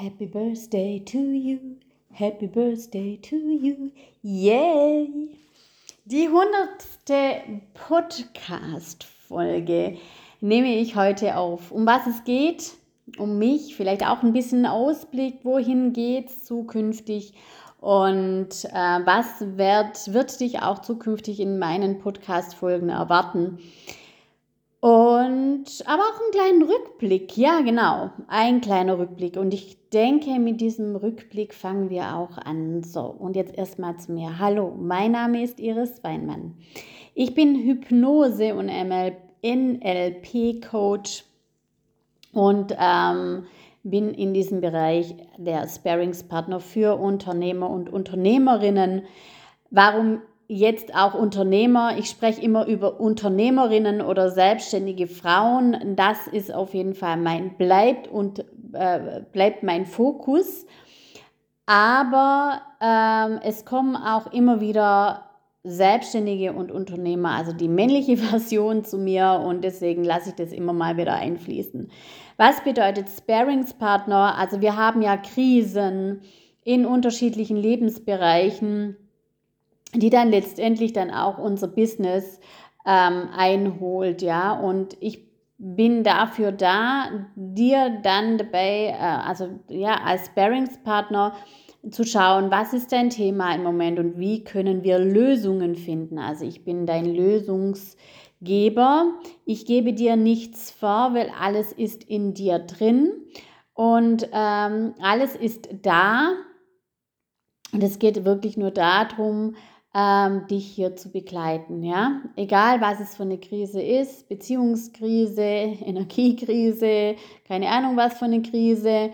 Happy Birthday to you, Happy Birthday to you, yay! Die hundertste Podcast-Folge nehme ich heute auf. Um was es geht, um mich, vielleicht auch ein bisschen Ausblick, wohin geht es zukünftig und äh, was wird, wird dich auch zukünftig in meinen Podcast-Folgen erwarten. Und aber auch einen kleinen Rückblick, ja genau, ein kleiner Rückblick. Und ich denke, mit diesem Rückblick fangen wir auch an. So, und jetzt erstmal zu mir. Hallo, mein Name ist Iris Weinmann. Ich bin Hypnose- und NLP-Coach und ähm, bin in diesem Bereich der Sparingspartner für Unternehmer und Unternehmerinnen. Warum jetzt auch Unternehmer. Ich spreche immer über Unternehmerinnen oder selbstständige Frauen. Das ist auf jeden Fall mein bleibt und äh, bleibt mein Fokus. Aber ähm, es kommen auch immer wieder Selbstständige und Unternehmer, also die männliche Version zu mir und deswegen lasse ich das immer mal wieder einfließen. Was bedeutet Sparingspartner? Also wir haben ja Krisen in unterschiedlichen Lebensbereichen die dann letztendlich dann auch unser Business ähm, einholt, ja. Und ich bin dafür da, dir dann dabei, äh, also ja, als Sparringspartner zu schauen, was ist dein Thema im Moment und wie können wir Lösungen finden. Also ich bin dein Lösungsgeber. Ich gebe dir nichts vor, weil alles ist in dir drin und ähm, alles ist da. Und es geht wirklich nur darum, ähm, dich hier zu begleiten. Ja? Egal, was es für eine Krise ist, Beziehungskrise, Energiekrise, keine Ahnung, was für eine Krise,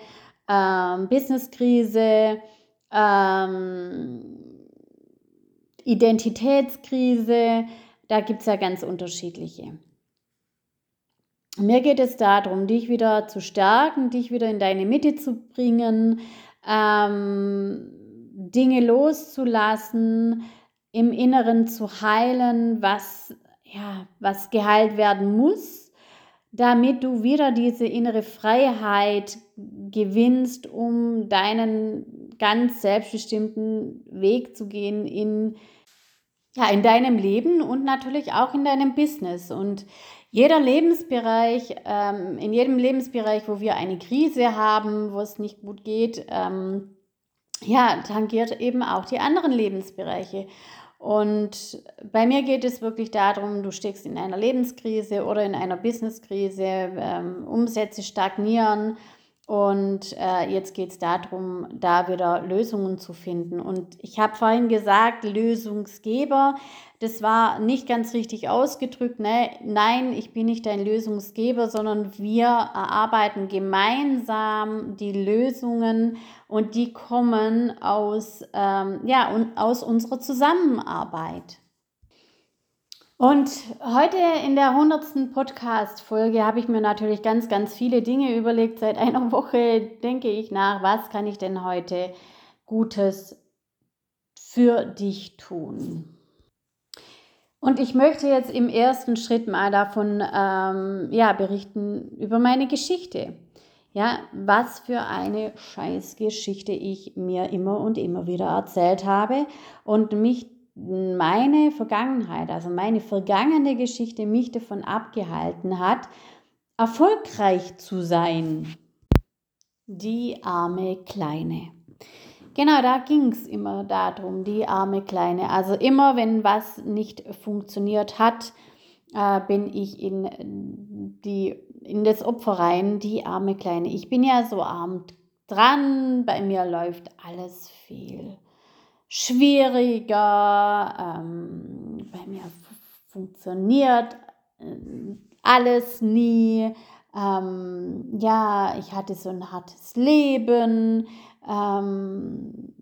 ähm, Businesskrise, ähm, Identitätskrise, da gibt es ja ganz unterschiedliche. Mir geht es darum, dich wieder zu stärken, dich wieder in deine Mitte zu bringen, ähm, Dinge loszulassen, im Inneren zu heilen, was, ja, was geheilt werden muss, damit du wieder diese innere Freiheit gewinnst, um deinen ganz selbstbestimmten Weg zu gehen in, ja, in deinem Leben und natürlich auch in deinem Business. Und jeder Lebensbereich, ähm, in jedem Lebensbereich, wo wir eine Krise haben, wo es nicht gut geht, ähm, ja, tangiert eben auch die anderen Lebensbereiche. Und bei mir geht es wirklich darum, du steckst in einer Lebenskrise oder in einer Businesskrise, ähm, Umsätze stagnieren und äh, jetzt geht es darum, da wieder Lösungen zu finden. Und ich habe vorhin gesagt, Lösungsgeber, das war nicht ganz richtig ausgedrückt. Ne? Nein, ich bin nicht ein Lösungsgeber, sondern wir erarbeiten gemeinsam die Lösungen und die kommen aus, ähm, ja, aus unserer Zusammenarbeit. Und heute in der 100. Podcast-Folge habe ich mir natürlich ganz, ganz viele Dinge überlegt. Seit einer Woche denke ich nach, was kann ich denn heute Gutes für dich tun? Und ich möchte jetzt im ersten Schritt mal davon ähm, ja, berichten über meine Geschichte. Ja, was für eine Scheißgeschichte ich mir immer und immer wieder erzählt habe und mich meine Vergangenheit, also meine vergangene Geschichte mich davon abgehalten hat, erfolgreich zu sein. Die arme Kleine. Genau, da ging es immer darum, die arme Kleine. Also immer, wenn was nicht funktioniert hat, äh, bin ich in, die, in das Opfer rein, die arme Kleine. Ich bin ja so arm dran, bei mir läuft alles viel schwieriger. Ähm, bei mir funktioniert äh, alles nie. Ähm, ja, ich hatte so ein hartes Leben. Ähm,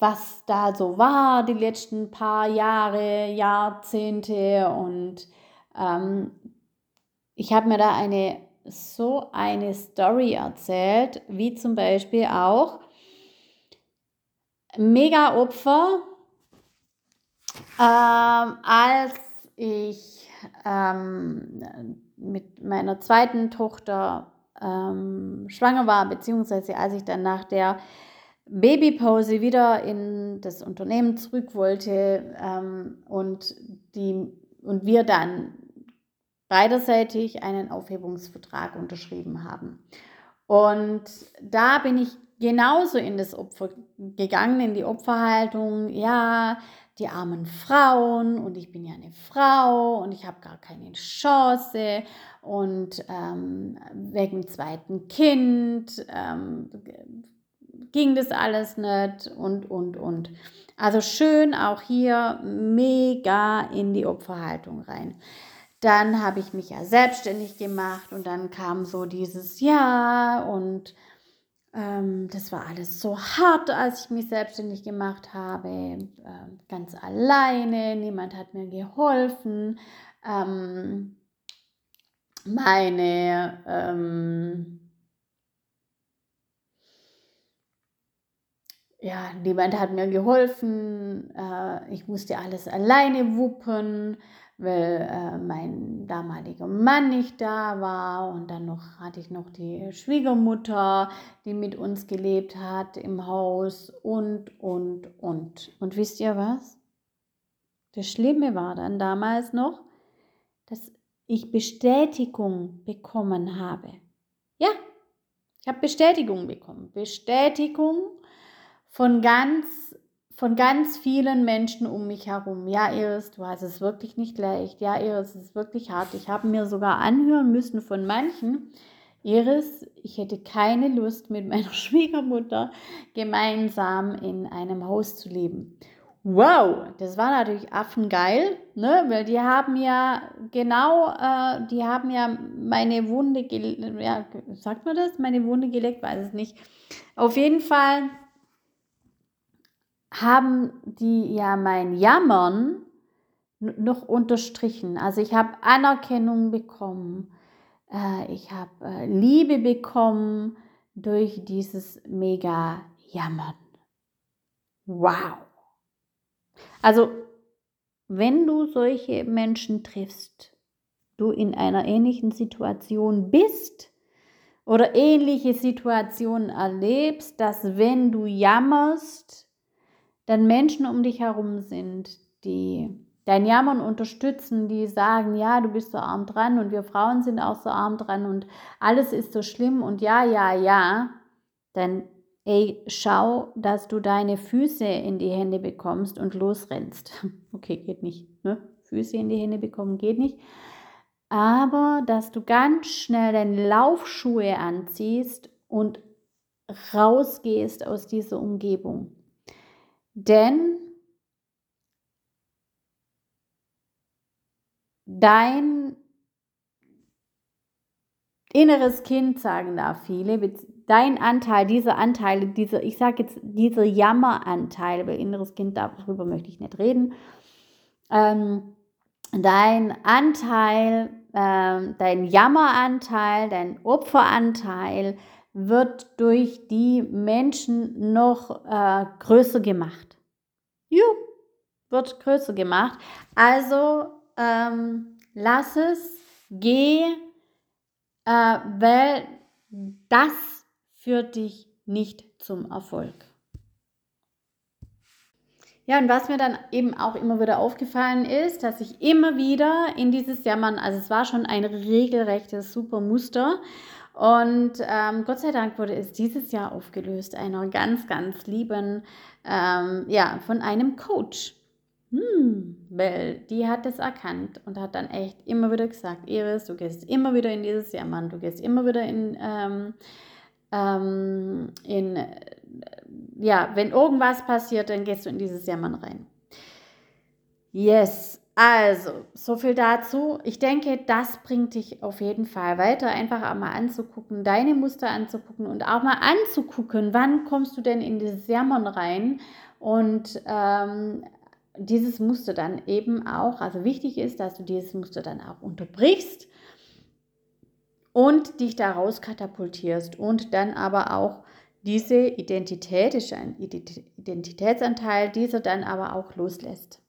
was da so war die letzten paar Jahre, Jahrzehnte und ähm, ich habe mir da eine so eine Story erzählt, wie zum Beispiel auch, mega Opfer, ähm, als ich ähm, mit meiner zweiten Tochter ähm, schwanger war, beziehungsweise als ich dann nach der Babypause wieder in das Unternehmen zurück wollte ähm, und, die, und wir dann beiderseitig einen Aufhebungsvertrag unterschrieben haben. Und da bin ich genauso in das Opfer gegangen, in die Opferhaltung. Ja, die armen Frauen und ich bin ja eine Frau und ich habe gar keine Chance und ähm, wegen zweiten Kind ähm, ging das alles nicht und, und, und. Also schön auch hier mega in die Opferhaltung rein. Dann habe ich mich ja selbstständig gemacht und dann kam so dieses Ja und ähm, das war alles so hart, als ich mich selbstständig gemacht habe, äh, ganz alleine, niemand hat mir geholfen. Ähm, meine ähm, ja, niemand hat mir geholfen. Äh, ich musste alles alleine wuppen weil äh, mein damaliger Mann nicht da war und dann noch hatte ich noch die Schwiegermutter, die mit uns gelebt hat im Haus und, und, und. Und wisst ihr was? Das Schlimme war dann damals noch, dass ich Bestätigung bekommen habe. Ja, ich habe Bestätigung bekommen. Bestätigung von ganz von ganz vielen Menschen um mich herum. Ja, Iris, du hast es wirklich nicht leicht. Ja, Iris, es ist wirklich hart. Ich habe mir sogar anhören müssen von manchen, Iris, ich hätte keine Lust, mit meiner Schwiegermutter gemeinsam in einem Haus zu leben. Wow, das war natürlich affengeil, ne? weil die haben ja genau, äh, die haben ja meine Wunde, ja, sagt man das? Meine Wunde geleckt, weiß es nicht. Auf jeden Fall haben die ja mein Jammern noch unterstrichen. Also ich habe Anerkennung bekommen, äh, ich habe äh, Liebe bekommen durch dieses mega Jammern. Wow. Also wenn du solche Menschen triffst, du in einer ähnlichen Situation bist oder ähnliche Situationen erlebst, dass wenn du jammerst, dann Menschen um dich herum sind, die dein Jammern unterstützen, die sagen, ja, du bist so arm dran und wir Frauen sind auch so arm dran und alles ist so schlimm und ja, ja, ja, dann ey, schau, dass du deine Füße in die Hände bekommst und losrennst. Okay, geht nicht. Ne? Füße in die Hände bekommen geht nicht. Aber dass du ganz schnell deine Laufschuhe anziehst und rausgehst aus dieser Umgebung. Denn dein inneres Kind, sagen da viele, dein Anteil, dieser Anteil, dieser, ich sage jetzt, dieser Jammeranteil, weil inneres Kind, darüber möchte ich nicht reden, ähm, dein Anteil, ähm, dein Jammeranteil, dein Opferanteil, wird durch die Menschen noch äh, größer gemacht. Jo, wird größer gemacht. Also ähm, lass es, geh, äh, weil das führt dich nicht zum Erfolg. Ja, und was mir dann eben auch immer wieder aufgefallen ist, dass ich immer wieder in dieses Jammern, also es war schon ein regelrechtes super Muster, und ähm, Gott sei Dank wurde es dieses Jahr aufgelöst, einer ganz, ganz lieben, ähm, ja, von einem Coach. Hm, weil die hat es erkannt und hat dann echt immer wieder gesagt, Iris, du gehst immer wieder in dieses Jammern, du gehst immer wieder in, ähm, ähm, in ja, wenn irgendwas passiert, dann gehst du in dieses Jammern rein. Yes, also, so viel dazu. Ich denke, das bringt dich auf jeden Fall weiter, einfach auch mal anzugucken, deine Muster anzugucken und auch mal anzugucken, wann kommst du denn in dieses Jammern rein und ähm, dieses Muster dann eben auch, also wichtig ist, dass du dieses Muster dann auch unterbrichst und dich daraus katapultierst und dann aber auch diese Identität, ist ein Identitätsanteil, dieser dann aber auch loslässt.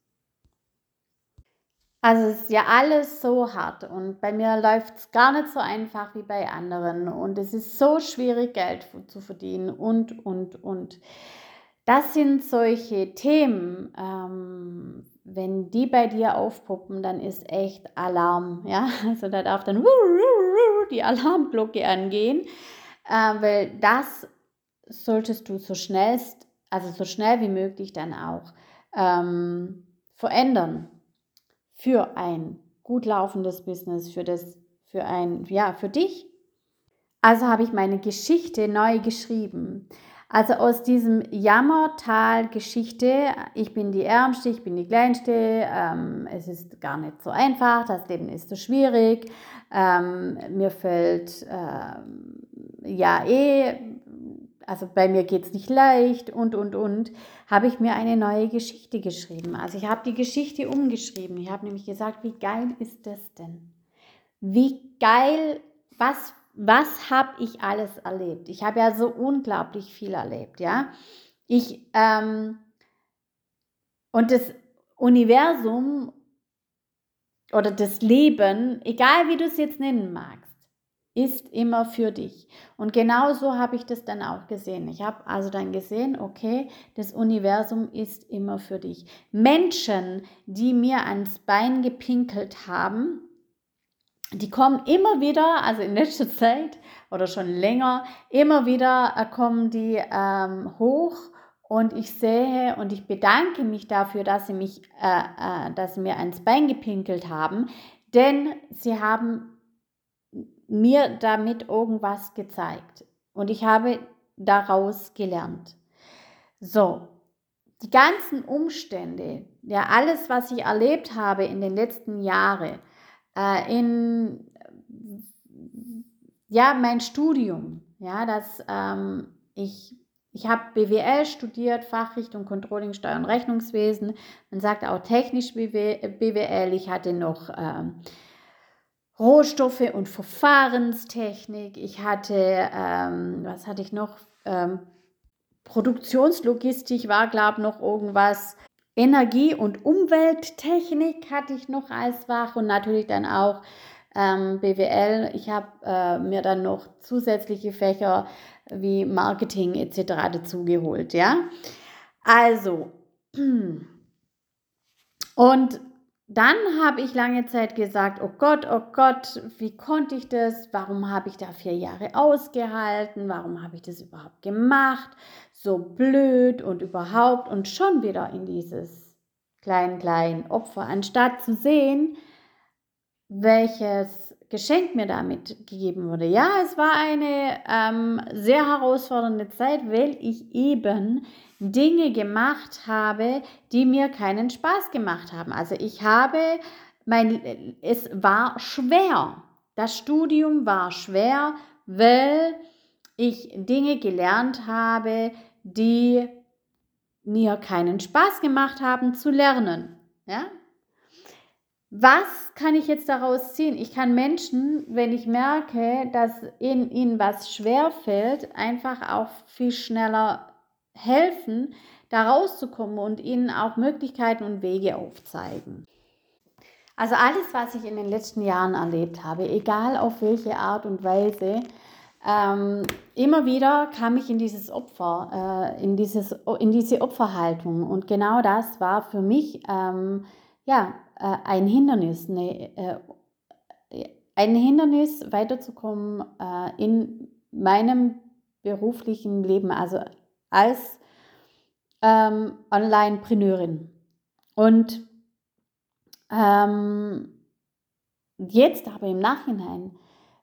Also es ist ja alles so hart und bei mir läuft es gar nicht so einfach wie bei anderen und es ist so schwierig, Geld zu verdienen und, und, und. Das sind solche Themen, ähm, wenn die bei dir aufpuppen, dann ist echt Alarm, ja. Also da darf dann die Alarmglocke angehen, äh, weil das solltest du so schnellst, also so schnell wie möglich dann auch ähm, verändern für ein gut laufendes Business, für das, für ein, ja, für dich. Also habe ich meine Geschichte neu geschrieben. Also aus diesem Jammertal-Geschichte, ich bin die Ärmste, ich bin die Kleinste, ähm, es ist gar nicht so einfach, das Leben ist so schwierig, ähm, mir fällt ähm, ja eh, also bei mir geht es nicht leicht und, und, und, habe ich mir eine neue Geschichte geschrieben. Also ich habe die Geschichte umgeschrieben. Ich habe nämlich gesagt, wie geil ist das denn? Wie geil, was, was habe ich alles erlebt? Ich habe ja so unglaublich viel erlebt, ja. Ich, ähm, und das Universum oder das Leben, egal wie du es jetzt nennen magst, ist immer für dich. Und genau so habe ich das dann auch gesehen. Ich habe also dann gesehen, okay, das Universum ist immer für dich. Menschen, die mir ans Bein gepinkelt haben, die kommen immer wieder, also in letzter Zeit oder schon länger, immer wieder äh, kommen die ähm, hoch und ich sehe und ich bedanke mich dafür, dass sie mich, äh, äh, dass sie mir ans Bein gepinkelt haben, denn sie haben mir damit irgendwas gezeigt und ich habe daraus gelernt. So, die ganzen Umstände, ja, alles, was ich erlebt habe in den letzten Jahren, äh, in, ja, mein Studium, ja, dass ähm, ich, ich habe BWL studiert, Fachrichtung Controlling, Steuer und Rechnungswesen. Man sagt auch technisch BWL. Ich hatte noch ähm, Rohstoffe und Verfahrenstechnik. Ich hatte, ähm, was hatte ich noch? Ähm, Produktionslogistik war, glaube ich, noch irgendwas. Energie- und Umwelttechnik hatte ich noch als Fach und natürlich dann auch ähm, BWL. Ich habe äh, mir dann noch zusätzliche Fächer wie Marketing etc. dazugeholt, ja. Also, und dann habe ich lange Zeit gesagt, oh Gott, oh Gott, wie konnte ich das? Warum habe ich da vier Jahre ausgehalten? Warum habe ich das überhaupt gemacht? So blöd und überhaupt und schon wieder in dieses klein, klein Opfer, anstatt zu sehen, welches Geschenk mir damit gegeben wurde. Ja, es war eine ähm, sehr herausfordernde Zeit, weil ich eben Dinge gemacht habe, die mir keinen Spaß gemacht haben. Also ich habe, mein, es war schwer. Das Studium war schwer, weil ich Dinge gelernt habe, die mir keinen Spaß gemacht haben zu lernen. Ja, was kann ich jetzt daraus ziehen? Ich kann Menschen, wenn ich merke, dass in ihnen was schwer fällt, einfach auch viel schneller helfen, da rauszukommen und ihnen auch Möglichkeiten und Wege aufzeigen. Also alles, was ich in den letzten Jahren erlebt habe, egal auf welche Art und Weise, ähm, immer wieder kam ich in dieses Opfer, äh, in, dieses, in diese Opferhaltung. Und genau das war für mich ähm, ja, äh, ein Hindernis, eine, äh, ein Hindernis weiterzukommen äh, in meinem beruflichen Leben, also als ähm, Online-Preneurin. Und ähm, jetzt aber im Nachhinein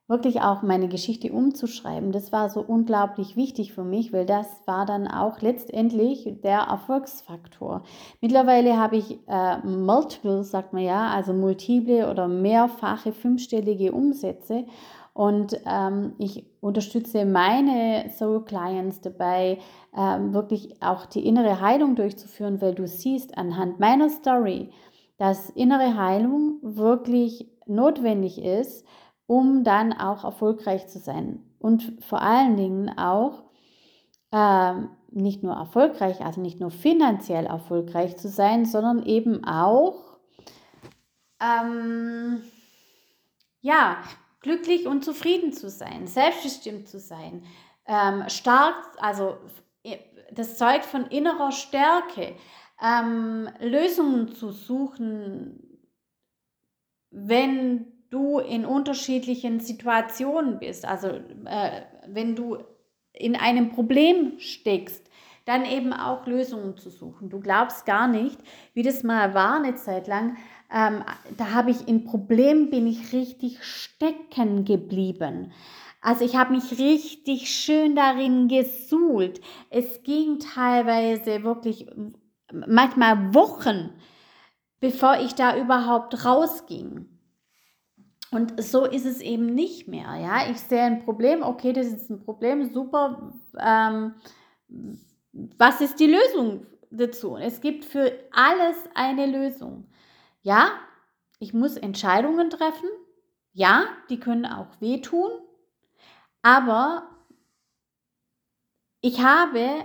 wirklich auch meine Geschichte umzuschreiben, das war so unglaublich wichtig für mich, weil das war dann auch letztendlich der Erfolgsfaktor. Mittlerweile habe ich äh, multiple, sagt man ja, also multiple oder mehrfache fünfstellige Umsätze und ähm, ich unterstütze meine Soul Clients dabei, ähm, wirklich auch die innere Heilung durchzuführen, weil du siehst anhand meiner Story, dass innere Heilung wirklich notwendig ist, um dann auch erfolgreich zu sein. Und vor allen Dingen auch äh, nicht nur erfolgreich, also nicht nur finanziell erfolgreich zu sein, sondern eben auch ähm, ja, glücklich und zufrieden zu sein, selbstbestimmt zu sein, ähm, stark, also das zeugt von innerer Stärke, ähm, Lösungen zu suchen, wenn du in unterschiedlichen Situationen bist, also äh, wenn du in einem Problem steckst, dann eben auch Lösungen zu suchen. Du glaubst gar nicht, wie das mal war eine Zeit lang. Ähm, da habe ich in Problemen bin ich richtig stecken geblieben. Also ich habe mich richtig schön darin gesuhlt. Es ging teilweise wirklich manchmal Wochen, bevor ich da überhaupt rausging. Und so ist es eben nicht mehr. Ja, ich sehe ein Problem, okay, das ist ein Problem, super. Ähm, was ist die Lösung dazu? Es gibt für alles eine Lösung. Ja, ich muss Entscheidungen treffen. Ja, die können auch wehtun. Aber ich habe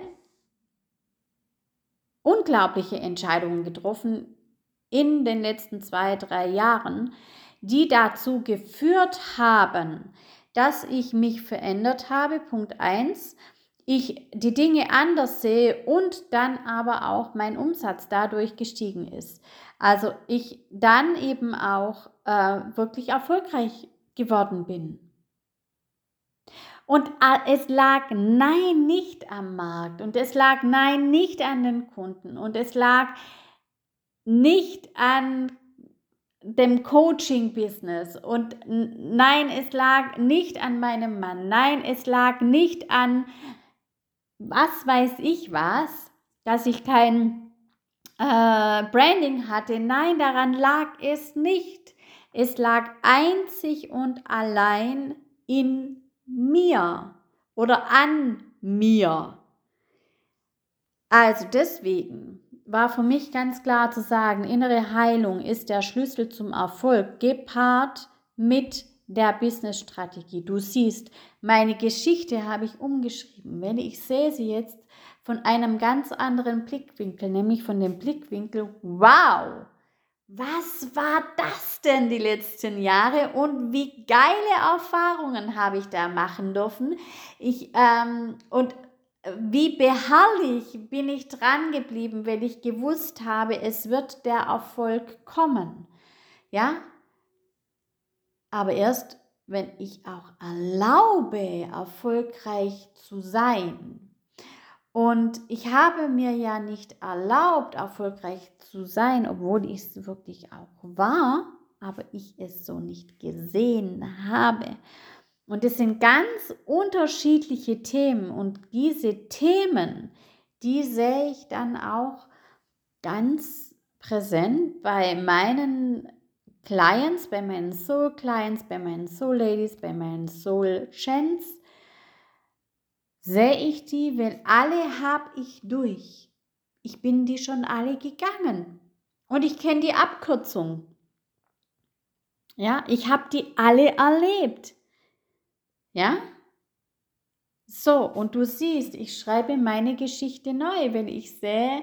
unglaubliche Entscheidungen getroffen in den letzten zwei, drei Jahren, die dazu geführt haben, dass ich mich verändert habe. Punkt 1. Ich die Dinge anders sehe und dann aber auch mein Umsatz dadurch gestiegen ist. Also ich dann eben auch äh, wirklich erfolgreich geworden bin. Und äh, es lag nein nicht am Markt und es lag nein nicht an den Kunden und es lag nicht an dem Coaching-Business und nein, es lag nicht an meinem Mann, nein, es lag nicht an was weiß ich was, dass ich kein äh, Branding hatte. Nein, daran lag es nicht. Es lag einzig und allein in mir oder an mir. Also deswegen war für mich ganz klar zu sagen, innere Heilung ist der Schlüssel zum Erfolg, gepaart mit der Business-Strategie. Du siehst, meine Geschichte habe ich umgeschrieben. Wenn ich sehe sie jetzt von einem ganz anderen Blickwinkel, nämlich von dem Blickwinkel, wow, was war das denn die letzten Jahre und wie geile Erfahrungen habe ich da machen dürfen. Ich, ähm, und wie beharrlich bin ich dran geblieben, weil ich gewusst habe, es wird der Erfolg kommen. Ja? Aber erst, wenn ich auch erlaube, erfolgreich zu sein. Und ich habe mir ja nicht erlaubt, erfolgreich zu sein, obwohl ich es wirklich auch war, aber ich es so nicht gesehen habe. Und es sind ganz unterschiedliche Themen und diese Themen, die sehe ich dann auch ganz präsent bei meinen Clients, bei meinen Soul Clients, bei meinen Soul Ladies, bei meinen Soul Chants sehe ich die, weil alle habe ich durch. Ich bin die schon alle gegangen. Und ich kenne die Abkürzung. Ja, ich habe die alle erlebt. Ja? So, und du siehst, ich schreibe meine Geschichte neu, weil ich sehe,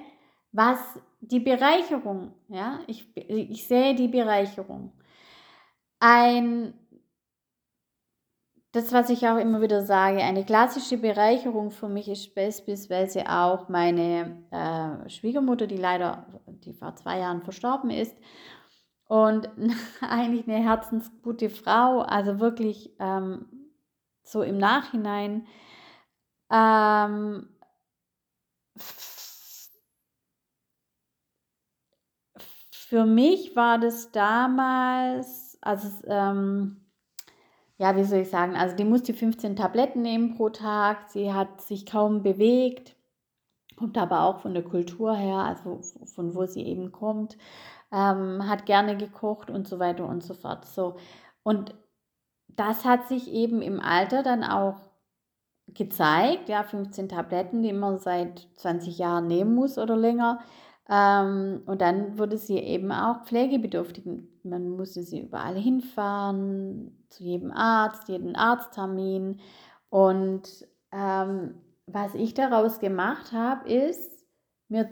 was die Bereicherung, ja, ich, ich sehe die Bereicherung. Ein das, was ich auch immer wieder sage, eine klassische Bereicherung für mich ist beispielsweise auch meine äh, Schwiegermutter, die leider, die vor zwei Jahren verstorben ist. Und eigentlich eine herzensgute Frau, also wirklich ähm, so im Nachhinein. Ähm, für mich war das damals, also ähm, ja, wie soll ich sagen, also die musste 15 Tabletten nehmen pro Tag, sie hat sich kaum bewegt, kommt aber auch von der Kultur her, also von wo sie eben kommt, ähm, hat gerne gekocht und so weiter und so fort. So. Und das hat sich eben im Alter dann auch gezeigt, ja, 15 Tabletten, die man seit 20 Jahren nehmen muss oder länger. Ähm, und dann wurde sie eben auch pflegebedürftig. Man musste sie überall hinfahren, zu jedem Arzt, jeden Arzttermin. Und ähm, was ich daraus gemacht habe, ist, mir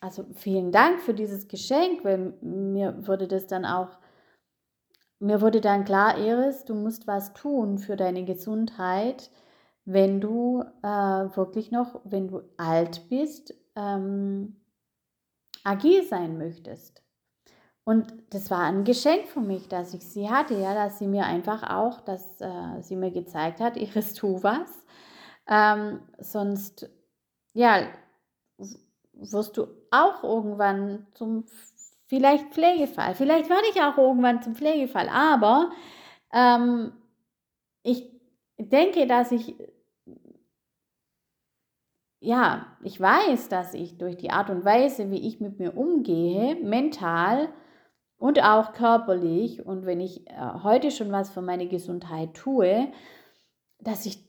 also vielen Dank für dieses Geschenk, weil mir wurde das dann auch, mir wurde dann klar, Iris, du musst was tun für deine Gesundheit, wenn du äh, wirklich noch, wenn du alt bist, ähm, agil sein möchtest. Und das war ein Geschenk für mich, dass ich sie hatte, ja, dass sie mir einfach auch, dass äh, sie mir gezeigt hat, Iris, tu was. Ähm, sonst, ja, wirst du auch irgendwann zum vielleicht Pflegefall. Vielleicht werde ich auch irgendwann zum Pflegefall, aber ähm, ich denke, dass ich, ja, ich weiß, dass ich durch die Art und Weise, wie ich mit mir umgehe, mental und auch körperlich, und wenn ich äh, heute schon was für meine Gesundheit tue, dass ich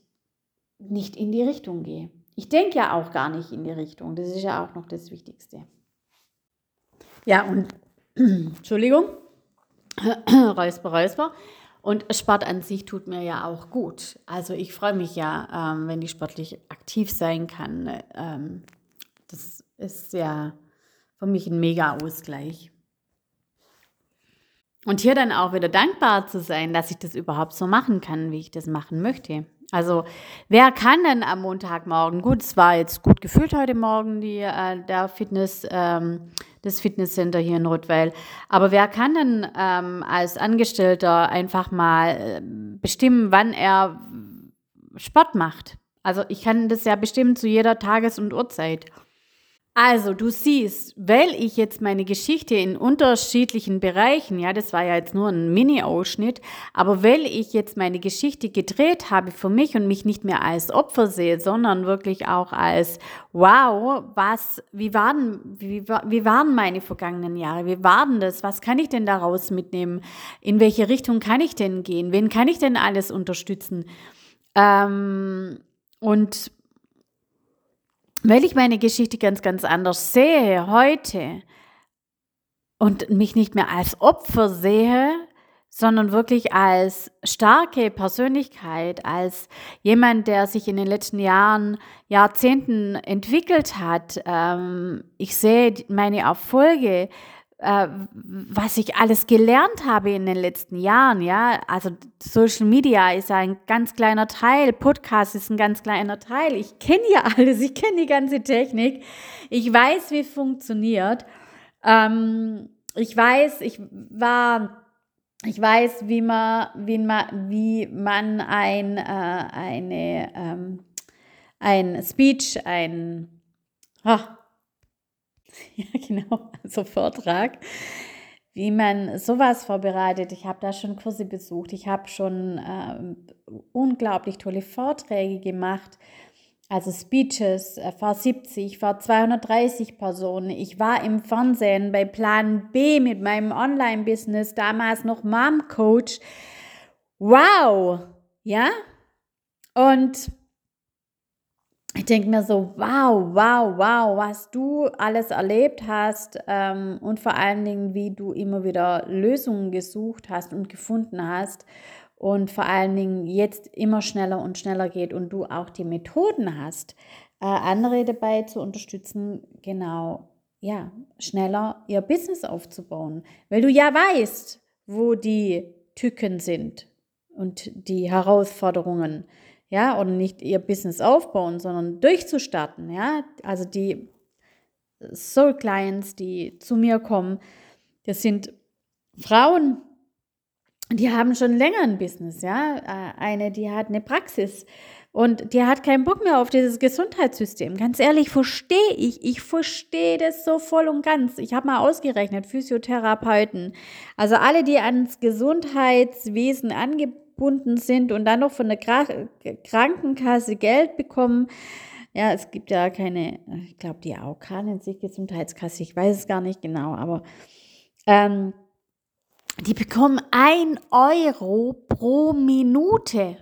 nicht in die Richtung gehe. Ich denke ja auch gar nicht in die Richtung. Das ist ja auch noch das Wichtigste. Ja, und Entschuldigung, Räusper, Räusper. Und Sport an sich tut mir ja auch gut. Also ich freue mich ja, ähm, wenn ich sportlich aktiv sein kann. Ähm, das ist ja für mich ein mega Ausgleich. Und hier dann auch wieder dankbar zu sein, dass ich das überhaupt so machen kann, wie ich das machen möchte. Also wer kann denn am Montagmorgen, gut, es war jetzt gut gefühlt heute Morgen, die, äh, der Fitness, ähm, das Fitnesscenter hier in Rottweil, aber wer kann denn ähm, als Angestellter einfach mal äh, bestimmen, wann er Sport macht? Also ich kann das ja bestimmen zu jeder Tages- und Uhrzeit. Also, du siehst, weil ich jetzt meine Geschichte in unterschiedlichen Bereichen, ja, das war ja jetzt nur ein Mini-Ausschnitt, aber weil ich jetzt meine Geschichte gedreht habe für mich und mich nicht mehr als Opfer sehe, sondern wirklich auch als, wow, was, wie waren, wie, wie waren meine vergangenen Jahre? Wie waren das? Was kann ich denn daraus mitnehmen? In welche Richtung kann ich denn gehen? Wen kann ich denn alles unterstützen? Ähm, und weil ich meine Geschichte ganz, ganz anders sehe heute und mich nicht mehr als Opfer sehe, sondern wirklich als starke Persönlichkeit, als jemand, der sich in den letzten Jahren, Jahrzehnten entwickelt hat. Ähm, ich sehe meine Erfolge, äh, was ich alles gelernt habe in den letzten Jahren, ja. Also Social Media ist ein ganz kleiner Teil, Podcast ist ein ganz kleiner Teil. Ich kenne ja alles, ich kenne die ganze Technik. Ich weiß, wie es funktioniert. Ähm, ich weiß, ich war ich weiß, wie man, wie man, wie man ein, äh, eine, ähm, ein Speech, ein, oh, Ja, genau, also Vortrag, wie man sowas vorbereitet. Ich habe da schon Kurse besucht, ich habe schon äh, unglaublich tolle Vorträge gemacht, also Speeches äh, vor 70, vor 230 Personen. Ich war im Fernsehen bei Plan B mit meinem Online-Business, damals noch Mom Coach. Wow, ja? Und ich denke mir so, wow, wow, wow, was du alles erlebt hast ähm, und vor allen Dingen, wie du immer wieder Lösungen gesucht hast und gefunden hast und vor allen Dingen jetzt immer schneller und schneller geht und du auch die Methoden hast, äh, andere dabei zu unterstützen, genau, ja, schneller ihr Business aufzubauen, weil du ja weißt, wo die Tücken sind und die Herausforderungen ja, oder nicht ihr Business aufbauen, sondern durchzustarten, ja, also die Soul Clients, die zu mir kommen, das sind Frauen, die haben schon länger ein Business, ja, äh, eine, die hat eine Praxis und die hat keinen Bock mehr auf dieses Gesundheitssystem. Ganz ehrlich, verstehe ich. Ich verstehe das so voll und ganz. Ich habe mal ausgerechnet, Physiotherapeuten, also alle, die ans Gesundheitswesen angebunden gebunden sind und dann noch von der Krankenkasse Geld bekommen. Ja, es gibt ja keine, ich glaube, die AOK nennt sich Gesundheitskasse, ich weiß es gar nicht genau, aber ähm, die bekommen ein Euro pro Minute.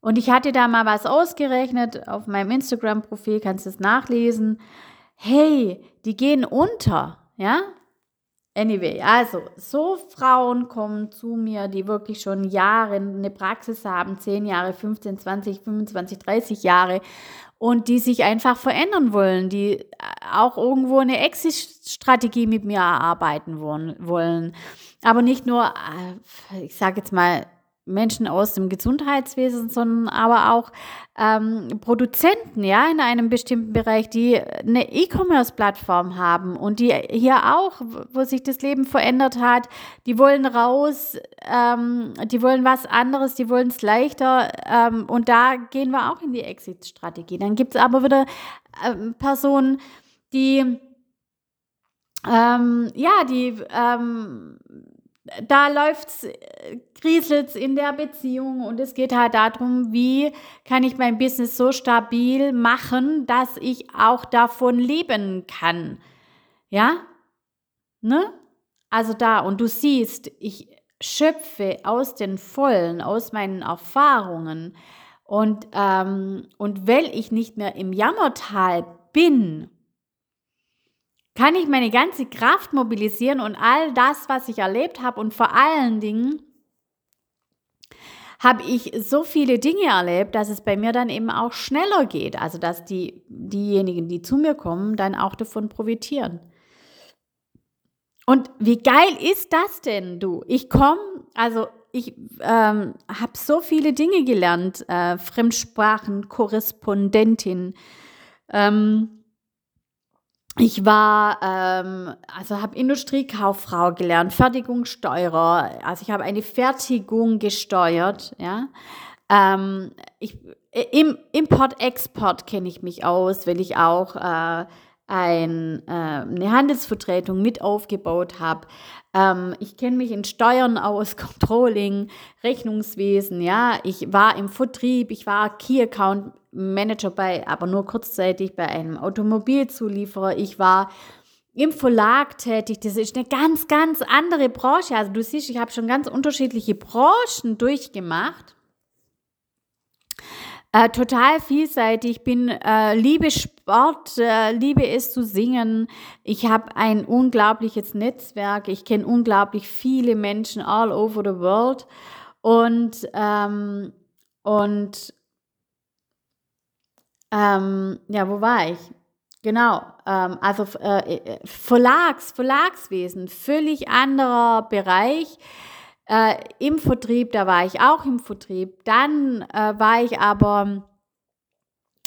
Und ich hatte da mal was ausgerechnet auf meinem Instagram-Profil, kannst du es nachlesen. Hey, die gehen unter, ja? Anyway, also so Frauen kommen zu mir, die wirklich schon Jahre eine Praxis haben, 10 Jahre, 15, 20, 25, 30 Jahre und die sich einfach verändern wollen, die auch irgendwo eine Exit-Strategie mit mir erarbeiten wollen. Aber nicht nur, äh, ich sage jetzt mal, Menschen aus dem Gesundheitswesen, sondern aber auch ähm, Produzenten, ja, in einem bestimmten Bereich, die eine E-Commerce-Plattform haben und die hier auch, wo sich das Leben verändert hat, die wollen raus, ähm, die wollen was anderes, die wollen es leichter ähm, und da gehen wir auch in die Exit-Strategie. Dann gibt es aber wieder ähm, Personen, die ähm, ja, die ähm, da läuft's, äh, kriselt's in der Beziehung und es geht halt darum, wie kann ich mein Business so stabil machen, dass ich auch davon leben kann. Ja? Ne? Also da, und du siehst, ich schöpfe aus den Vollen, aus meinen Erfahrungen. Und, ähm, und weil ich nicht mehr im Jammertal bin, kann ich meine ganze Kraft mobilisieren und all das, was ich erlebt habe und vor allen Dingen habe ich so viele Dinge erlebt, dass es bei mir dann eben auch schneller geht. Also dass die, diejenigen, die zu mir kommen, dann auch davon profitieren. Und wie geil ist das denn, du? Ich komme, also ich ähm, habe so viele Dinge gelernt, äh, Fremdsprachen, Korrespondentin. Ähm, ich war, ähm, also habe Industriekauffrau gelernt, Fertigungssteuerer. Also ich habe eine Fertigung gesteuert, ja. Ähm, ich, Im Import-Export kenne ich mich aus, weil ich auch äh, ein, äh, eine Handelsvertretung mit aufgebaut habe. Ähm, ich kenne mich in Steuern aus, Controlling, Rechnungswesen, ja. Ich war im Vertrieb, ich war Key Account Manager bei, aber nur kurzzeitig bei einem Automobilzulieferer. Ich war im Verlag tätig. Das ist eine ganz, ganz andere Branche. Also du siehst, ich habe schon ganz unterschiedliche Branchen durchgemacht. Äh, total vielseitig. bin äh, liebe Sport, äh, liebe es zu singen. Ich habe ein unglaubliches Netzwerk. Ich kenne unglaublich viele Menschen all over the world und ähm, und ähm, ja, wo war ich? Genau, ähm, also äh, äh, Verlags, Verlagswesen, völlig anderer Bereich. Äh, Im Vertrieb, da war ich auch im Vertrieb. Dann äh, war ich aber,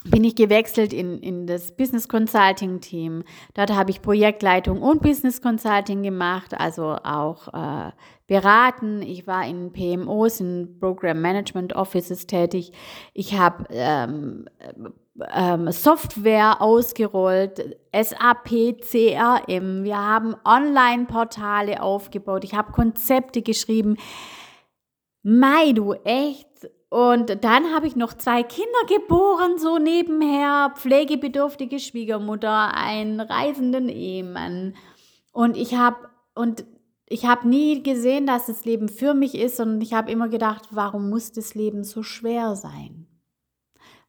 bin ich gewechselt in, in das Business Consulting Team. Dort habe ich Projektleitung und Business Consulting gemacht, also auch äh, beraten. Ich war in PMOs, in Program Management Offices tätig. Ich habe ähm, ähm, Software ausgerollt, SAP, CRM. Wir haben Online-Portale aufgebaut. Ich habe Konzepte geschrieben. Mai, du echt. Und dann habe ich noch zwei Kinder geboren, so nebenher, pflegebedürftige Schwiegermutter, einen reisenden Ehemann. Und ich habe und ich habe nie gesehen, dass das Leben für mich ist, sondern ich habe immer gedacht, warum muss das Leben so schwer sein?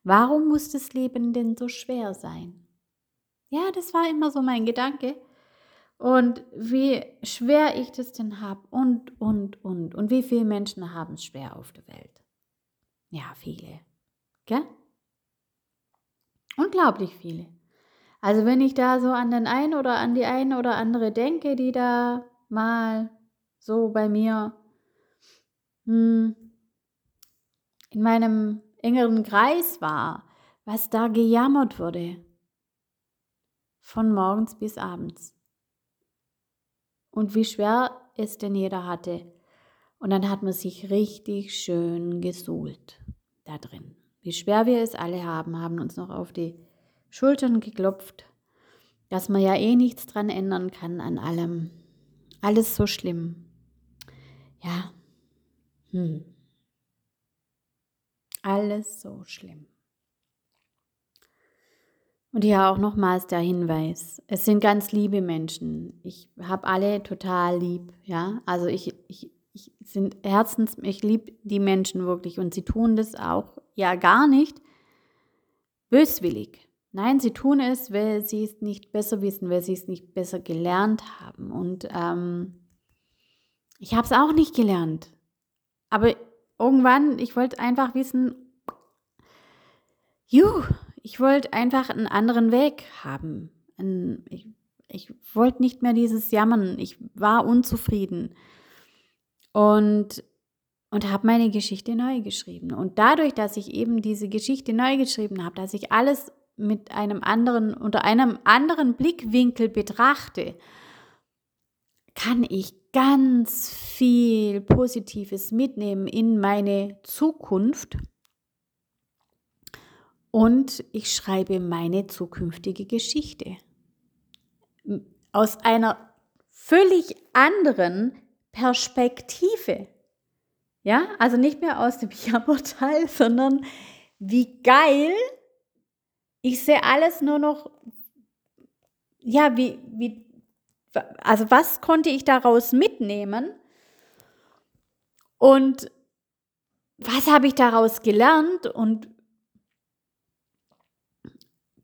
Warum muss das Leben denn so schwer sein? Ja, das war immer so mein Gedanke. Und wie schwer ich das denn habe und, und, und. Und wie viele Menschen haben es schwer auf der Welt? Ja, viele. Gell? Unglaublich viele. Also wenn ich da so an den einen oder an die eine oder andere denke, die da mal so bei mir hm, in meinem engeren Kreis war, was da gejammert wurde. Von morgens bis abends. Und wie schwer es denn jeder hatte. Und dann hat man sich richtig schön gesuhlt da drin. Wie schwer wir es alle haben, haben uns noch auf die Schultern geklopft, dass man ja eh nichts dran ändern kann an allem. Alles so schlimm. Ja. Hm. Alles so schlimm. Und hier auch nochmals der Hinweis, es sind ganz liebe Menschen. Ich habe alle total lieb, ja. Also ich, ich, ich sind Herzens, ich liebe die Menschen wirklich und sie tun das auch ja gar nicht böswillig. Nein, sie tun es, weil sie es nicht besser wissen, weil sie es nicht besser gelernt haben. Und ähm, ich habe es auch nicht gelernt. Aber irgendwann, ich wollte einfach wissen, juh, ich wollte einfach einen anderen Weg haben. Ich, ich wollte nicht mehr dieses Jammern. Ich war unzufrieden. Und, und habe meine Geschichte neu geschrieben. Und dadurch, dass ich eben diese Geschichte neu geschrieben habe, dass ich alles mit einem anderen, unter einem anderen Blickwinkel betrachte, kann ich ganz viel Positives mitnehmen in meine Zukunft und ich schreibe meine zukünftige Geschichte. Aus einer völlig anderen Perspektive. Ja, also nicht mehr aus dem Jammerteil, sondern wie geil. Ich sehe alles nur noch, ja, wie, wie, also was konnte ich daraus mitnehmen? Und was habe ich daraus gelernt und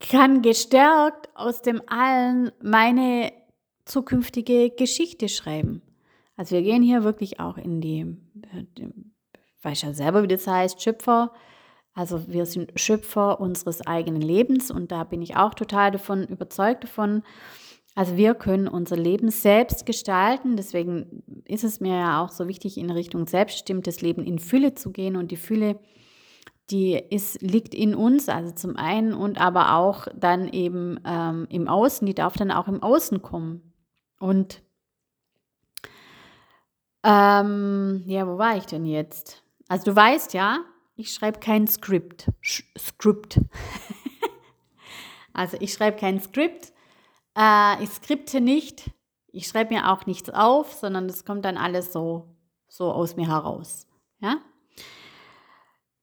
kann gestärkt aus dem Allen meine zukünftige Geschichte schreiben. Also wir gehen hier wirklich auch in die, ich weiß ja selber, wie das heißt, Schöpfer. Also wir sind Schöpfer unseres eigenen Lebens und da bin ich auch total davon überzeugt davon. Also wir können unser Leben selbst gestalten. Deswegen ist es mir ja auch so wichtig, in Richtung selbstbestimmtes Leben in Fülle zu gehen. Und die Fülle, die ist, liegt in uns, also zum einen und aber auch dann eben ähm, im Außen. Die darf dann auch im Außen kommen. Und ähm, ja, wo war ich denn jetzt? Also du weißt ja, ich schreibe kein Skript. Sch Skript. also ich schreibe kein Skript äh, ich skripte nicht, ich schreibe mir auch nichts auf, sondern es kommt dann alles so, so aus mir heraus. Ja?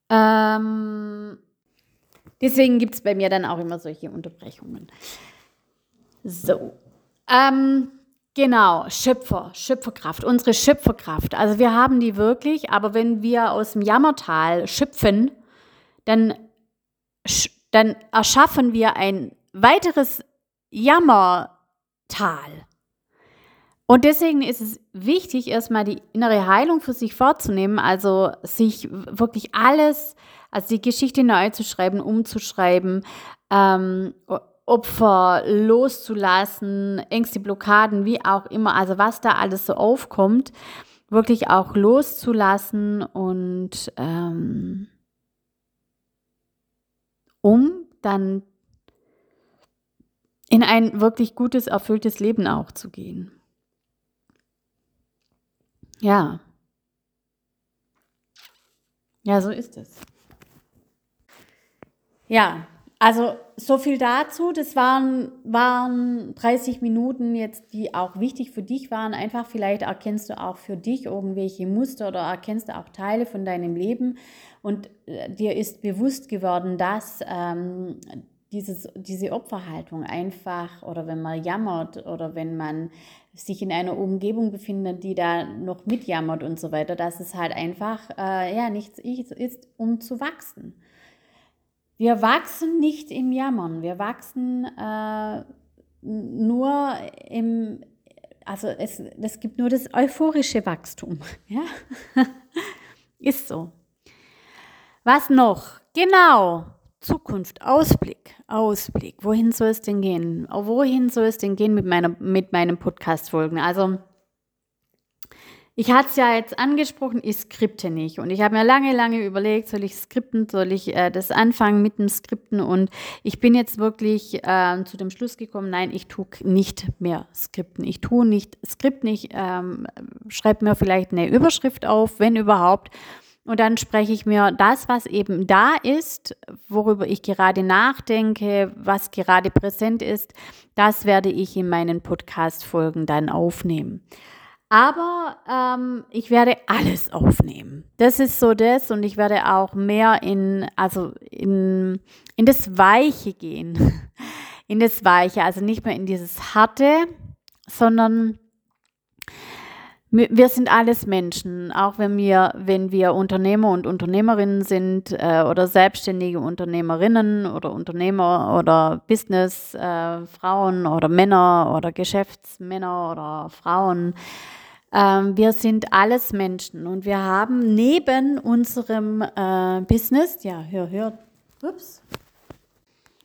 Ähm, deswegen gibt es bei mir dann auch immer solche Unterbrechungen. So. Ähm, genau, Schöpfer, Schöpferkraft, unsere Schöpferkraft. Also wir haben die wirklich, aber wenn wir aus dem Jammertal schöpfen, dann, dann erschaffen wir ein weiteres Jammertal. Und deswegen ist es wichtig, erstmal die innere Heilung für sich vorzunehmen, also sich wirklich alles, also die Geschichte neu zu schreiben, umzuschreiben, ähm, Opfer loszulassen, Ängste, Blockaden, wie auch immer, also was da alles so aufkommt, wirklich auch loszulassen und ähm, um dann in ein wirklich gutes, erfülltes Leben auch zu gehen. Ja. Ja, so ist es. Ja, also so viel dazu. Das waren, waren 30 Minuten jetzt, die auch wichtig für dich waren. Einfach vielleicht erkennst du auch für dich irgendwelche Muster oder erkennst du auch Teile von deinem Leben und äh, dir ist bewusst geworden, dass ähm, dieses, diese Opferhaltung einfach oder wenn man jammert oder wenn man sich in einer Umgebung befindet, die da noch mitjammert und so weiter, dass es halt einfach äh, ja nichts ist, um zu wachsen. Wir wachsen nicht im Jammern, wir wachsen äh, nur im, also es, es gibt nur das euphorische Wachstum. Ja? ist so. Was noch? Genau, Zukunft, Ausblick, Ausblick. Wohin soll es denn gehen? Wohin soll es denn gehen mit, meiner, mit meinen Podcast-Folgen? Also, ich hatte es ja jetzt angesprochen, ich skripte nicht. Und ich habe mir lange, lange überlegt, soll ich skripten, soll ich äh, das anfangen mit dem Skripten? Und ich bin jetzt wirklich äh, zu dem Schluss gekommen, nein, ich tue nicht mehr Skripten. Ich tue nicht Skript nicht, ähm, schreibe mir vielleicht eine Überschrift auf, wenn überhaupt. Und dann spreche ich mir das, was eben da ist, worüber ich gerade nachdenke, was gerade präsent ist, das werde ich in meinen Podcast-Folgen dann aufnehmen. Aber ähm, ich werde alles aufnehmen. Das ist so das und ich werde auch mehr in, also in, in das Weiche gehen. In das Weiche, also nicht mehr in dieses Harte, sondern wir sind alles Menschen, auch wenn wir, wenn wir Unternehmer und Unternehmerinnen sind äh, oder selbstständige Unternehmerinnen oder Unternehmer oder Businessfrauen äh, oder Männer oder Geschäftsmänner oder Frauen. Ähm, wir sind alles Menschen und wir haben neben unserem äh, Business, ja, hör, hör, ups,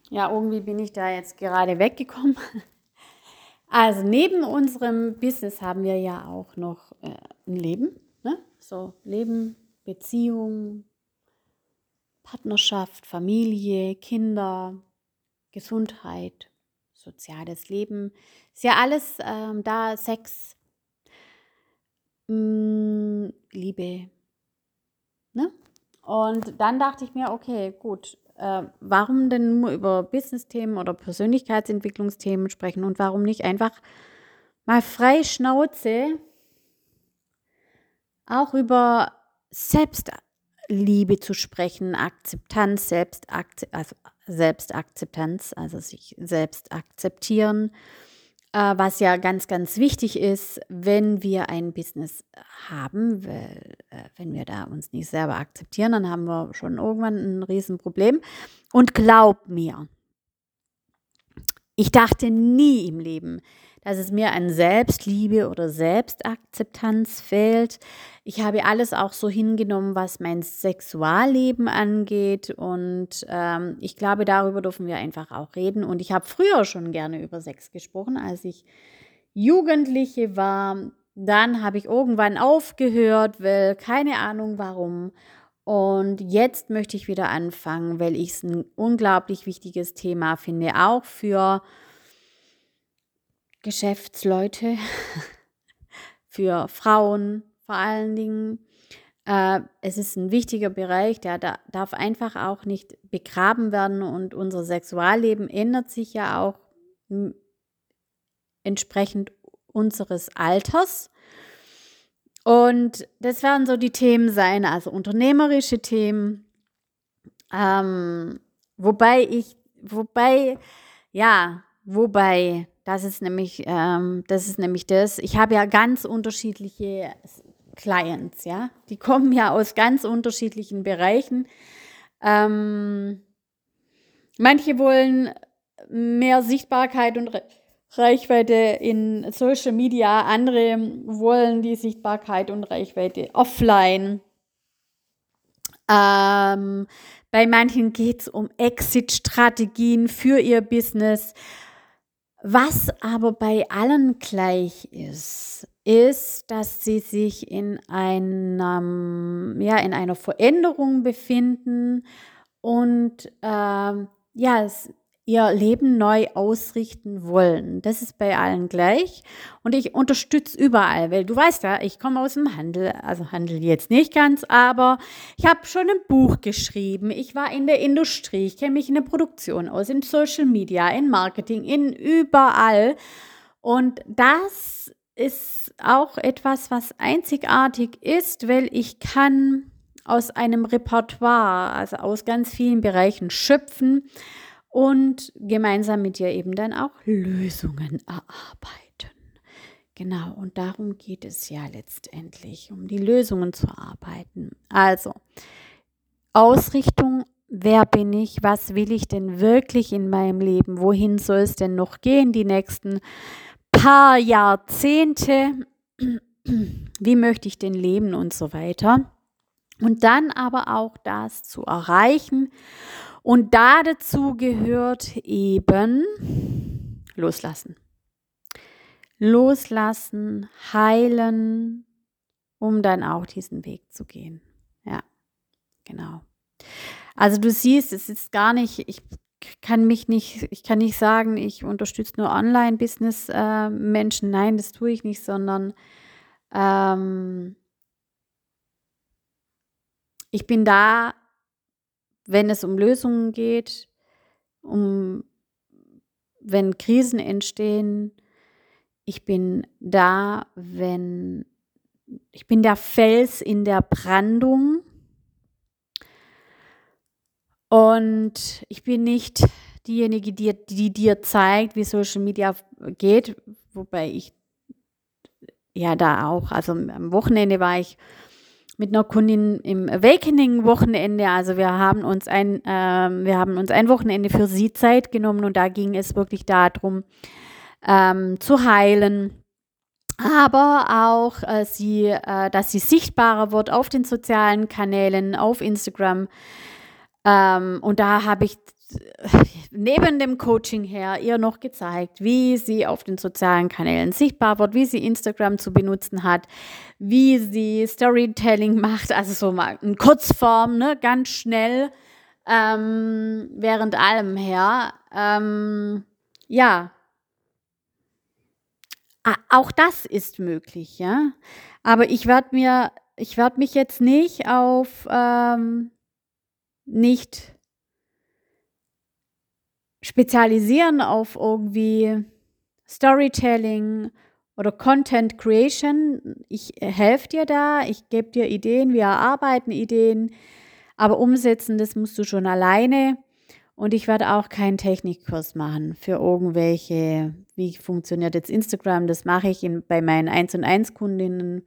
Ja, irgendwie bin ich da jetzt gerade weggekommen. Also neben unserem Business haben wir ja auch noch äh, ein Leben. Ne? So Leben, Beziehung, Partnerschaft, Familie, Kinder, Gesundheit, soziales Leben. Ist ja alles ähm, da, Sex, mh, mm, Liebe. Ne? Und dann dachte ich mir, okay, gut, äh, warum denn nur über Business-Themen oder Persönlichkeitsentwicklungsthemen sprechen und warum nicht einfach mal frei Schnauze auch über Selbstliebe zu sprechen, Akzeptanz, Selbstakze also Selbstakzeptanz, also sich selbst akzeptieren was ja ganz, ganz wichtig ist, wenn wir ein Business haben, weil äh, wenn wir da uns nicht selber akzeptieren, dann haben wir schon irgendwann ein Riesenproblem. Und glaub mir, ich dachte nie im Leben, dass es mir an Selbstliebe oder Selbstakzeptanz fehlt. Ich habe alles auch so hingenommen, was mein Sexualleben angeht. Und ähm, ich glaube, darüber dürfen wir einfach auch reden. Und ich habe früher schon gerne über Sex gesprochen, als ich Jugendliche war. Dann habe ich irgendwann aufgehört, weil keine Ahnung warum. Und jetzt möchte ich wieder anfangen, weil ich es ein unglaublich wichtiges Thema finde, auch für Geschäftsleute, für Frauen vor allen Dingen. Äh, es ist ein wichtiger Bereich, der da, darf einfach auch nicht begraben werden und unser Sexualleben ändert sich ja auch entsprechend unseres Alters. Und das werden so die Themen sein, also unternehmerische Themen, ähm, wobei ich, wobei, ja, wobei das ist nämlich, ähm, das ist nämlich das. Ich habe ja ganz unterschiedliche Clients, ja. Die kommen ja aus ganz unterschiedlichen Bereichen. Ähm, manche wollen mehr Sichtbarkeit und Reichweite in Social Media, andere wollen die Sichtbarkeit und Reichweite offline. Ähm, bei manchen geht es um Exit-Strategien für ihr Business. Was aber bei allen gleich ist, ist, dass sie sich in einem, ja, in einer Veränderung befinden und äh, ja, ihr Leben neu ausrichten wollen. Das ist bei allen gleich. Und ich unterstütze überall, weil du weißt ja, ich komme aus dem Handel, also Handel jetzt nicht ganz, aber ich habe schon ein Buch geschrieben. Ich war in der Industrie, ich kenne mich in der Produktion aus, in Social Media, in Marketing, in überall. Und das ist auch etwas, was einzigartig ist, weil ich kann aus einem Repertoire, also aus ganz vielen Bereichen schöpfen und gemeinsam mit dir eben dann auch Lösungen erarbeiten. Genau, und darum geht es ja letztendlich, um die Lösungen zu erarbeiten. Also, Ausrichtung, wer bin ich, was will ich denn wirklich in meinem Leben, wohin soll es denn noch gehen die nächsten paar Jahrzehnte, wie möchte ich denn leben und so weiter. Und dann aber auch das zu erreichen und da dazu gehört eben loslassen. Loslassen, heilen, um dann auch diesen Weg zu gehen. Ja, genau. Also du siehst, es ist gar nicht, ich kann mich nicht, ich kann nicht sagen, ich unterstütze nur Online-Business-Menschen. Äh, Nein, das tue ich nicht, sondern ähm, ich bin da wenn es um Lösungen geht, um wenn Krisen entstehen. Ich bin da, wenn ich bin der Fels in der Brandung. Und ich bin nicht diejenige, die, die dir zeigt, wie Social Media geht, wobei ich ja da auch, also am Wochenende war ich mit einer Kundin im Awakening-Wochenende. Also wir haben uns ein, äh, wir haben uns ein Wochenende für sie Zeit genommen und da ging es wirklich darum, ähm, zu heilen. Aber auch äh, sie, äh, dass sie sichtbarer wird auf den sozialen Kanälen, auf Instagram. Ähm, und da habe ich neben dem Coaching her ihr noch gezeigt, wie sie auf den sozialen Kanälen sichtbar wird, wie sie Instagram zu benutzen hat, wie sie Storytelling macht, also so mal in Kurzform, ne, ganz schnell, ähm, während allem her. Ähm, ja, auch das ist möglich, ja. Aber ich werde mir, ich werde mich jetzt nicht auf ähm, nicht spezialisieren auf irgendwie Storytelling oder Content Creation. Ich helfe dir da, ich gebe dir Ideen, wir erarbeiten Ideen, aber umsetzen, das musst du schon alleine. Und ich werde auch keinen Technikkurs machen für irgendwelche, wie funktioniert jetzt Instagram, das mache ich in, bei meinen 1 und 1 Kundinnen.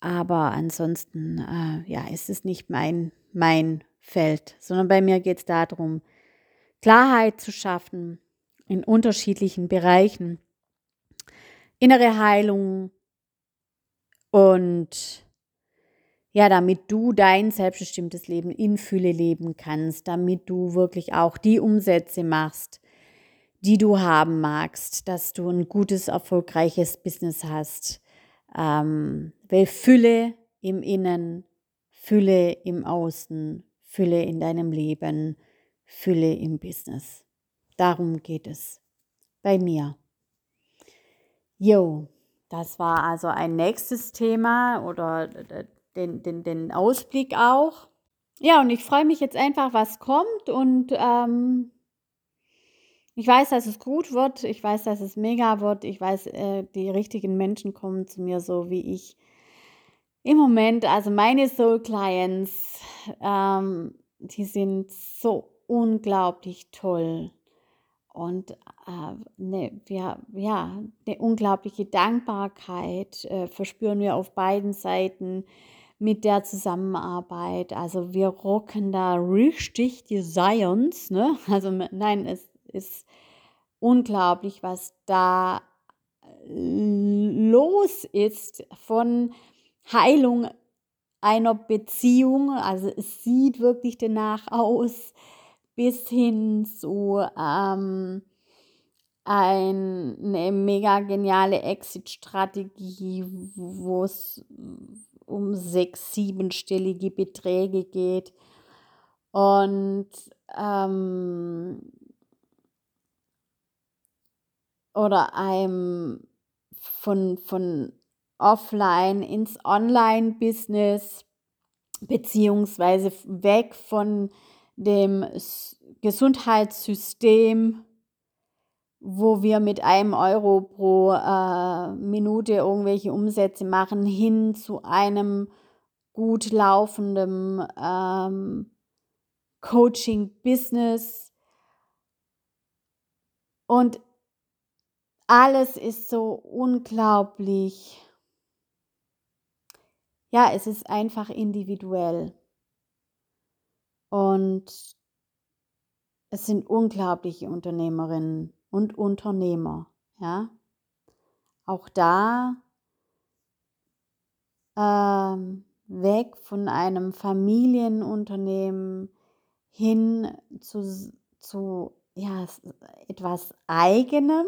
Aber ansonsten, äh, ja, ist es nicht mein, mein Feld, sondern bei mir geht es darum, Klarheit zu schaffen in unterschiedlichen Bereichen, innere Heilung und ja, damit du dein selbstbestimmtes Leben in Fülle leben kannst, damit du wirklich auch die Umsätze machst, die du haben magst, dass du ein gutes, erfolgreiches Business hast. Ähm, weil Fülle im Innen, Fülle im Außen, Fülle in deinem Leben Fülle im Business. Darum geht es bei mir. Jo, das war also ein nächstes Thema oder den, den, den Ausblick auch. Ja, und ich freue mich jetzt einfach, was kommt und ähm, ich weiß, dass es gut wird. Ich weiß, dass es mega wird. Ich weiß, äh, die richtigen Menschen kommen zu mir so, wie ich im Moment, also meine Soul Clients, ähm, die sind so unglaublich toll. Und äh, ne, wir, ja, eine unglaubliche Dankbarkeit äh, verspüren wir auf beiden Seiten mit der Zusammenarbeit. Also wir rocken da richtig die Science. Ne? Also nein, es ist unglaublich, was da los ist von Heilung einer Beziehung. Also es sieht wirklich danach aus bis hin zu ähm, eine mega geniale Exit-Strategie, wo es um sechs, siebenstellige Beträge geht. Und ähm, oder einem von, von offline ins Online-Business, beziehungsweise weg von dem Gesundheitssystem, wo wir mit einem Euro pro äh, Minute irgendwelche Umsätze machen, hin zu einem gut laufenden ähm, Coaching-Business. Und alles ist so unglaublich. Ja, es ist einfach individuell. Und es sind unglaubliche Unternehmerinnen und Unternehmer, ja. Auch da ähm, weg von einem Familienunternehmen hin zu, zu ja, etwas eigenem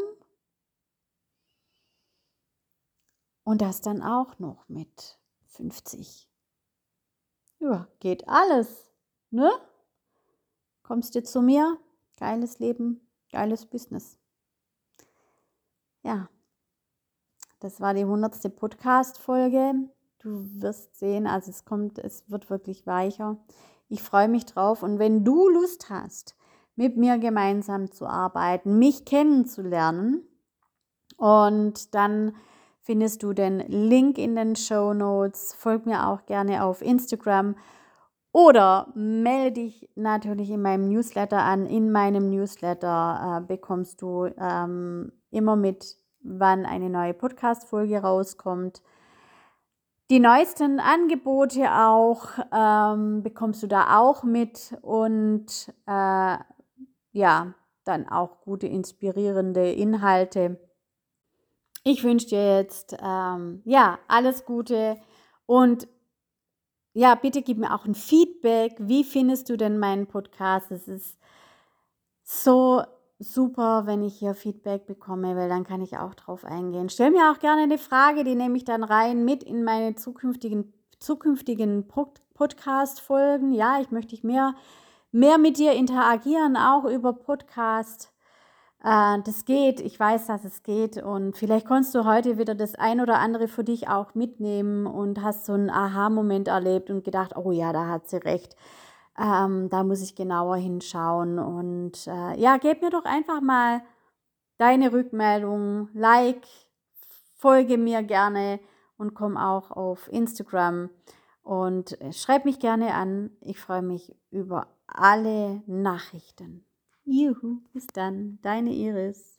und das dann auch noch mit 50. Ja, geht alles ne? Kommst du zu mir? Geiles Leben, geiles Business. Ja, das war die hundertste Podcast-Folge. Du wirst sehen, also es kommt, es wird wirklich weicher. Ich freue mich drauf. Und wenn du Lust hast, mit mir gemeinsam zu arbeiten, mich kennenzulernen, und dann findest du den Link in den Show Notes. Folg mir auch gerne auf Instagram oder melde dich natürlich in meinem Newsletter an. In meinem Newsletter äh, bekommst du ähm, immer mit, wann eine neue Podcast-Folge rauskommt. Die neuesten Angebote auch ähm, bekommst du da auch mit und äh, ja, dann auch gute, inspirierende Inhalte. Ich wünsche dir jetzt ähm, ja alles Gute und ja, bitte gib mir auch ein Feedback. Wie findest du denn meinen Podcast? Es ist so super, wenn ich hier Feedback bekomme, weil dann kann ich auch drauf eingehen. Stell mir auch gerne eine Frage, die nehme ich dann rein mit in meine zukünftigen, zukünftigen Podcast-Folgen. Ja, ich möchte mehr, mehr mit dir interagieren, auch über Podcast. Äh, das geht, ich weiß, dass es geht und vielleicht konntest du heute wieder das ein oder andere für dich auch mitnehmen und hast so einen Aha-Moment erlebt und gedacht, oh ja, da hat sie recht. Ähm, da muss ich genauer hinschauen. Und äh, ja, gib mir doch einfach mal deine Rückmeldung, like, folge mir gerne und komm auch auf Instagram und schreib mich gerne an. Ich freue mich über alle Nachrichten. Juhu, bis dann, deine Iris.